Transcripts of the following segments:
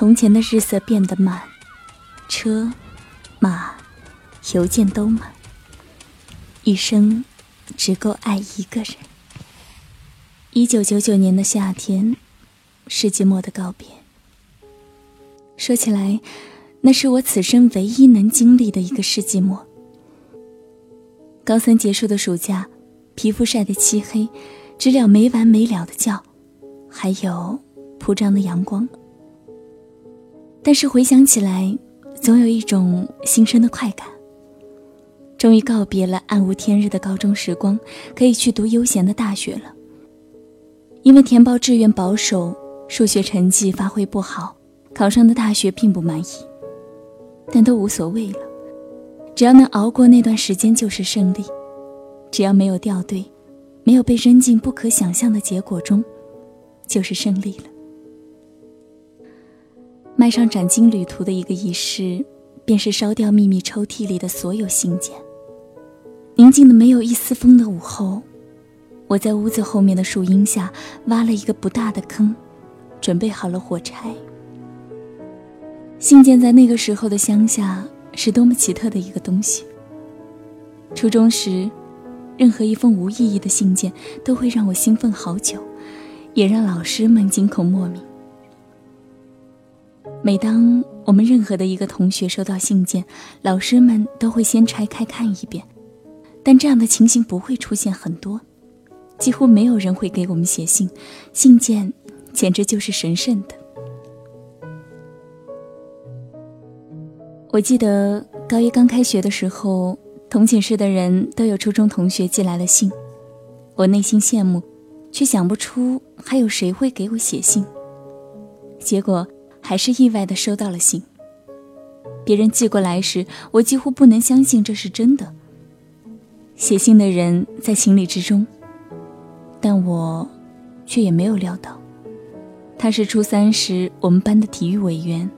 从前的日色变得慢，车、马、邮件都慢，一生只够爱一个人。一九九九年的夏天，世纪末的告别。说起来，那是我此生唯一能经历的一个世纪末。高三结束的暑假，皮肤晒得漆黑，知了没完没了的叫，还有铺张的阳光。但是回想起来，总有一种新生的快感。终于告别了暗无天日的高中时光，可以去读悠闲的大学了。因为填报志愿保守，数学成绩发挥不好，考上的大学并不满意，但都无所谓了。只要能熬过那段时间就是胜利，只要没有掉队，没有被扔进不可想象的结果中，就是胜利了。迈上斩金旅途的一个仪式，便是烧掉秘密抽屉里的所有信件。宁静的没有一丝风的午后。我在屋子后面的树荫下挖了一个不大的坑，准备好了火柴。信件在那个时候的乡下是多么奇特的一个东西。初中时，任何一封无意义的信件都会让我兴奋好久，也让老师们惊恐莫名。每当我们任何的一个同学收到信件，老师们都会先拆开看一遍，但这样的情形不会出现很多。几乎没有人会给我们写信，信件简直就是神圣的。我记得高一刚开学的时候，同寝室的人都有初中同学寄来了信，我内心羡慕，却想不出还有谁会给我写信。结果还是意外的收到了信。别人寄过来时，我几乎不能相信这是真的。写信的人在情理之中。但我，却也没有料到，他是初三时我们班的体育委员。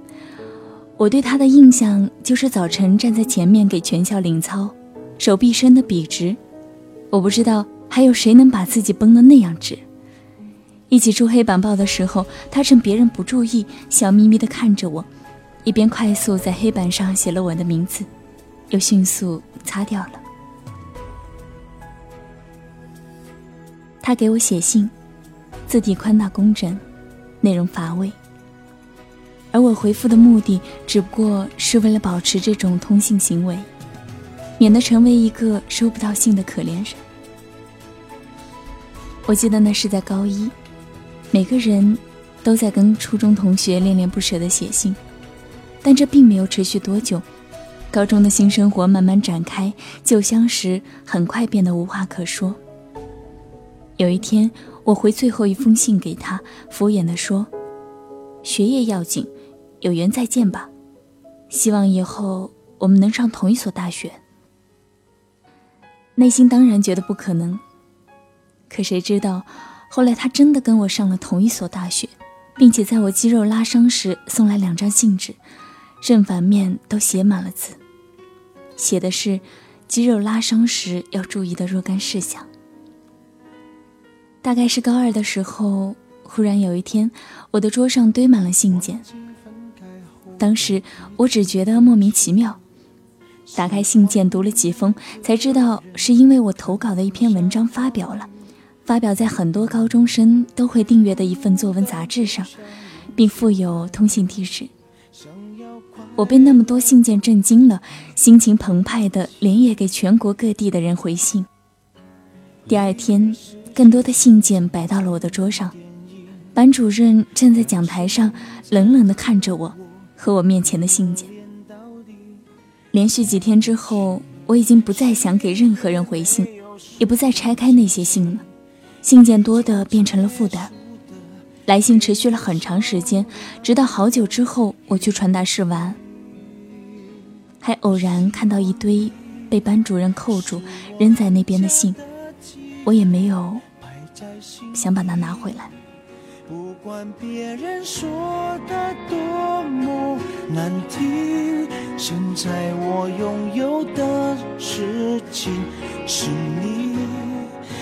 我对他的印象就是早晨站在前面给全校领操，手臂伸得笔直。我不知道还有谁能把自己绷得那样直。一起出黑板报的时候，他趁别人不注意，笑眯眯地看着我，一边快速在黑板上写了我的名字，又迅速擦掉了。他给我写信，字体宽大工整，内容乏味。而我回复的目的，只不过是为了保持这种通信行为，免得成为一个收不到信的可怜人。我记得那是在高一，每个人都在跟初中同学恋恋不舍的写信，但这并没有持续多久。高中的新生活慢慢展开，旧相识很快变得无话可说。有一天，我回最后一封信给他，敷衍地说：“学业要紧，有缘再见吧。希望以后我们能上同一所大学。”内心当然觉得不可能，可谁知道，后来他真的跟我上了同一所大学，并且在我肌肉拉伤时送来两张信纸，正反面都写满了字，写的是肌肉拉伤时要注意的若干事项。大概是高二的时候，忽然有一天，我的桌上堆满了信件。当时我只觉得莫名其妙，打开信件读了几封，才知道是因为我投稿的一篇文章发表了，发表在很多高中生都会订阅的一份作文杂志上，并附有通信地址。我被那么多信件震惊了，心情澎湃的连夜给全国各地的人回信。第二天。更多的信件摆到了我的桌上，班主任站在讲台上，冷冷地看着我和我面前的信件。连续几天之后，我已经不再想给任何人回信，也不再拆开那些信了。信件多的变成了负担。来信持续了很长时间，直到好久之后，我去传达室玩，还偶然看到一堆被班主任扣住扔在那边的信，我也没有想把它拿回来。不管别人说的多么难听，现在我拥有的事情是你，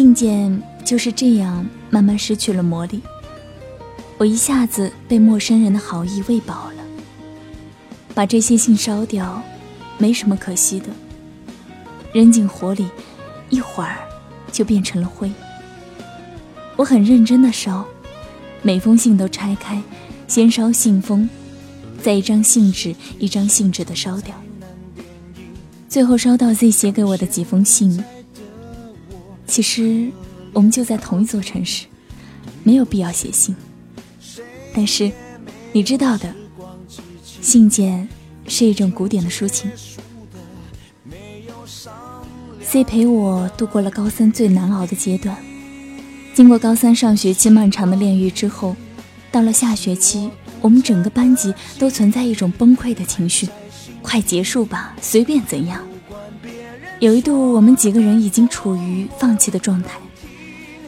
信件就是这样慢慢失去了魔力，我一下子被陌生人的好意喂饱了。把这些信烧掉，没什么可惜的，扔进火里，一会儿就变成了灰。我很认真的烧，每封信都拆开，先烧信封，再一张信纸一张信纸的烧掉，最后烧到 Z 写给我的几封信。其实我们就在同一座城市，没有必要写信。但是你知道的，信件是一种古典的抒情。C 陪我度过了高三最难熬的阶段。经过高三上学期漫长的炼狱之后，到了下学期，我们整个班级都存在一种崩溃的情绪，快结束吧，随便怎样。有一度，我们几个人已经处于放弃的状态，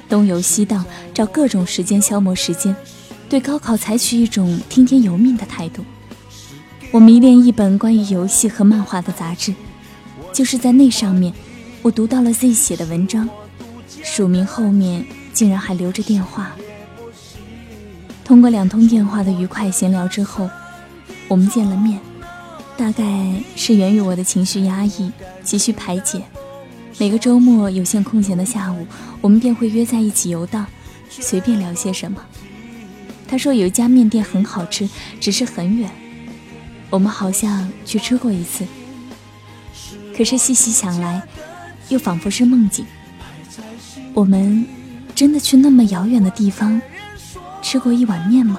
东游西荡，找各种时间消磨时间，对高考采取一种听天由命的态度。我迷恋一本关于游戏和漫画的杂志，就是在那上面，我读到了 Z 写的文章，署名后面。竟然还留着电话。通过两通电话的愉快闲聊之后，我们见了面。大概是源于我的情绪压抑，急需排解。每个周末有限空闲的下午，我们便会约在一起游荡，随便聊些什么。他说有一家面店很好吃，只是很远。我们好像去吃过一次，可是细细想来，又仿佛是梦境。我们。真的去那么遥远的地方吃过一碗面吗？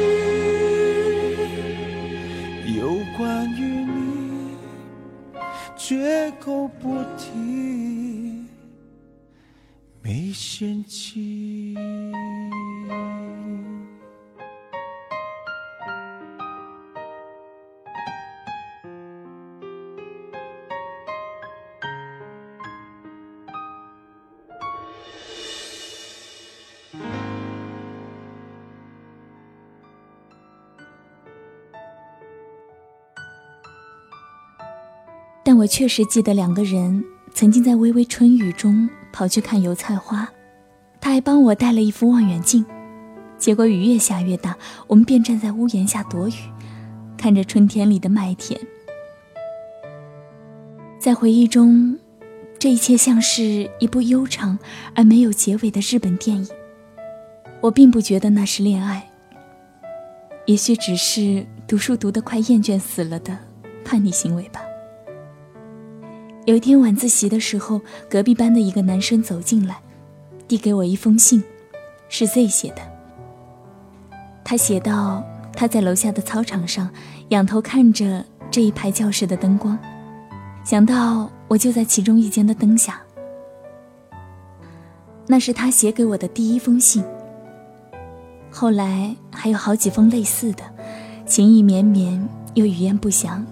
关于你，绝口不提，没嫌弃。但我确实记得两个人曾经在微微春雨中跑去看油菜花，他还帮我带了一副望远镜。结果雨越下越大，我们便站在屋檐下躲雨，看着春天里的麦田。在回忆中，这一切像是一部悠长而没有结尾的日本电影。我并不觉得那是恋爱，也许只是读书读得快厌倦死了的叛逆行为吧。有一天晚自习的时候，隔壁班的一个男生走进来，递给我一封信，是 Z 写的。他写道：“他在楼下的操场上仰头看着这一排教室的灯光，想到我就在其中一间的灯下。那是他写给我的第一封信。后来还有好几封类似的，情意绵绵，又语焉不详。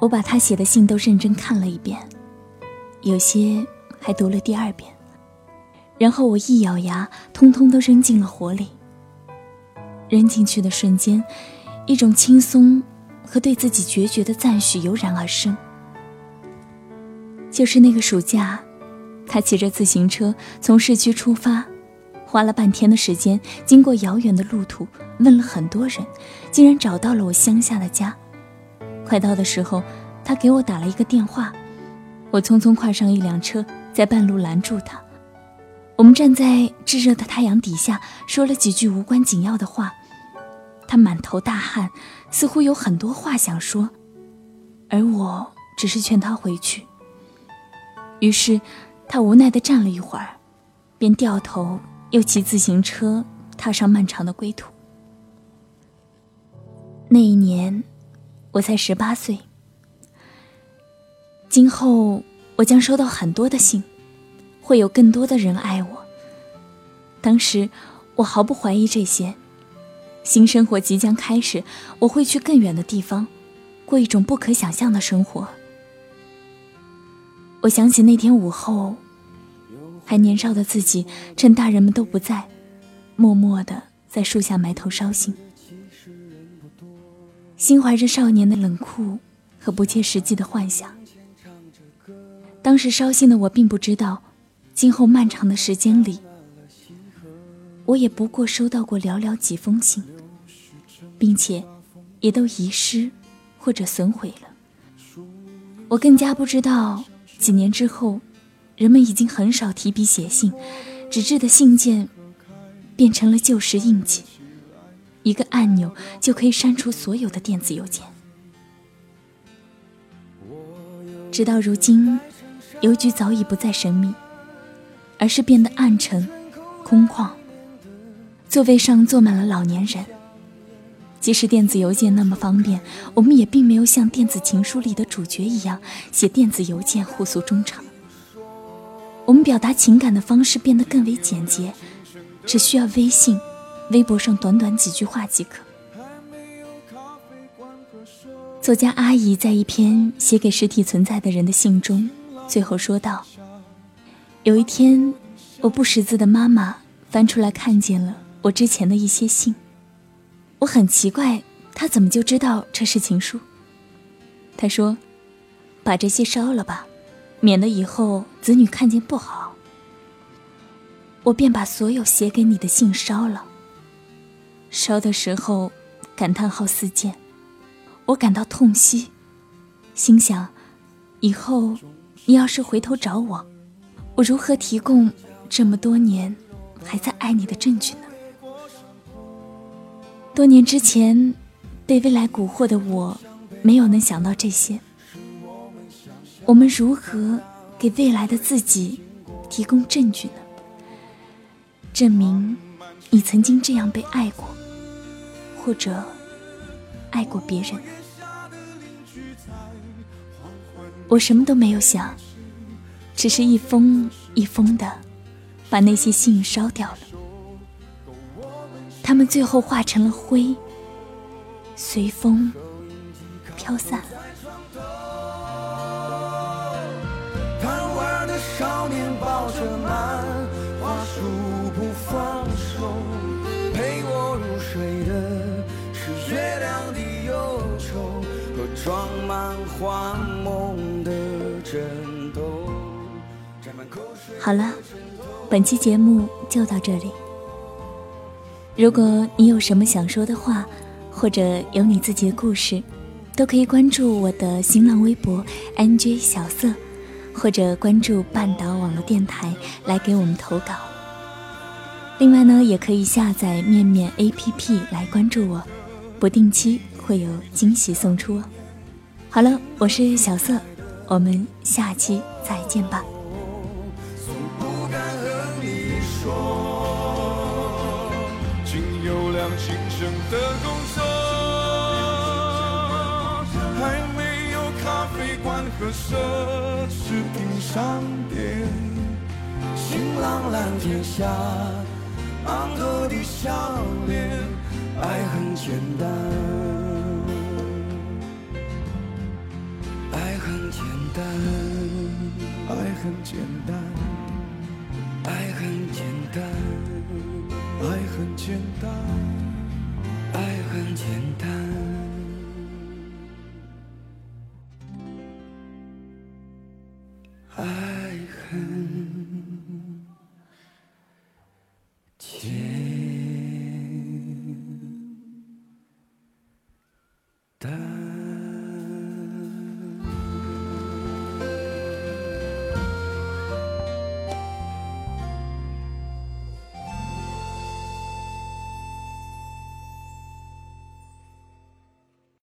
我把他写的信都认真看了一遍，有些还读了第二遍，然后我一咬牙，通通都扔进了火里。扔进去的瞬间，一种轻松和对自己决绝的赞许油然而生。就是那个暑假，他骑着自行车从市区出发，花了半天的时间，经过遥远的路途，问了很多人，竟然找到了我乡下的家。快到的时候，他给我打了一个电话，我匆匆跨上一辆车，在半路拦住他。我们站在炙热的太阳底下，说了几句无关紧要的话。他满头大汗，似乎有很多话想说，而我只是劝他回去。于是，他无奈地站了一会儿，便掉头又骑自行车踏上漫长的归途。那一年。我才十八岁，今后我将收到很多的信，会有更多的人爱我。当时我毫不怀疑这些，新生活即将开始，我会去更远的地方，过一种不可想象的生活。我想起那天午后，还年少的自己，趁大人们都不在，默默的在树下埋头烧信。心怀着少年的冷酷和不切实际的幻想。当时烧信的我并不知道，今后漫长的时间里，我也不过收到过寥寥几封信，并且也都遗失或者损毁了。我更加不知道，几年之后，人们已经很少提笔写信，纸质的信件变成了旧时印记。一个按钮就可以删除所有的电子邮件。直到如今，邮局早已不再神秘，而是变得暗沉、空旷。座位上坐满了老年人。即使电子邮件那么方便，我们也并没有像电子情书里的主角一样写电子邮件互诉衷肠。我们表达情感的方式变得更为简洁，只需要微信。微博上短短几句话即可。作家阿姨在一篇写给实体存在的人的信中，最后说道：“有一天，我不识字的妈妈翻出来看见了我之前的一些信，我很奇怪，她怎么就知道这是情书？她说：‘把这些烧了吧，免得以后子女看见不好。’我便把所有写给你的信烧了。”烧的时候，感叹号四溅，我感到痛惜，心想，以后你要是回头找我，我如何提供这么多年还在爱你的证据呢？多年之前，被未来蛊惑的我，没有能想到这些。我们如何给未来的自己提供证据呢？证明你曾经这样被爱过。或者爱过别人，我什么都没有想，只是一封一封的把那些信烧掉了，他们最后化成了灰，随风飘散了。装满幻梦的枕头。好了，本期节目就到这里。如果你有什么想说的话，或者有你自己的故事，都可以关注我的新浪微博 “nj 小色”，或者关注半岛网络电台来给我们投稿。另外呢，也可以下载面面 APP 来关注我，不定期会有惊喜送出哦。好了，我是小色，我们下期再见吧。仅有辆轻声的公车，还没有咖啡馆和奢侈品商店。晴朗蓝天下，昂头的笑脸，爱很简单。简单爱很简单爱很简单爱很简单爱很简单爱很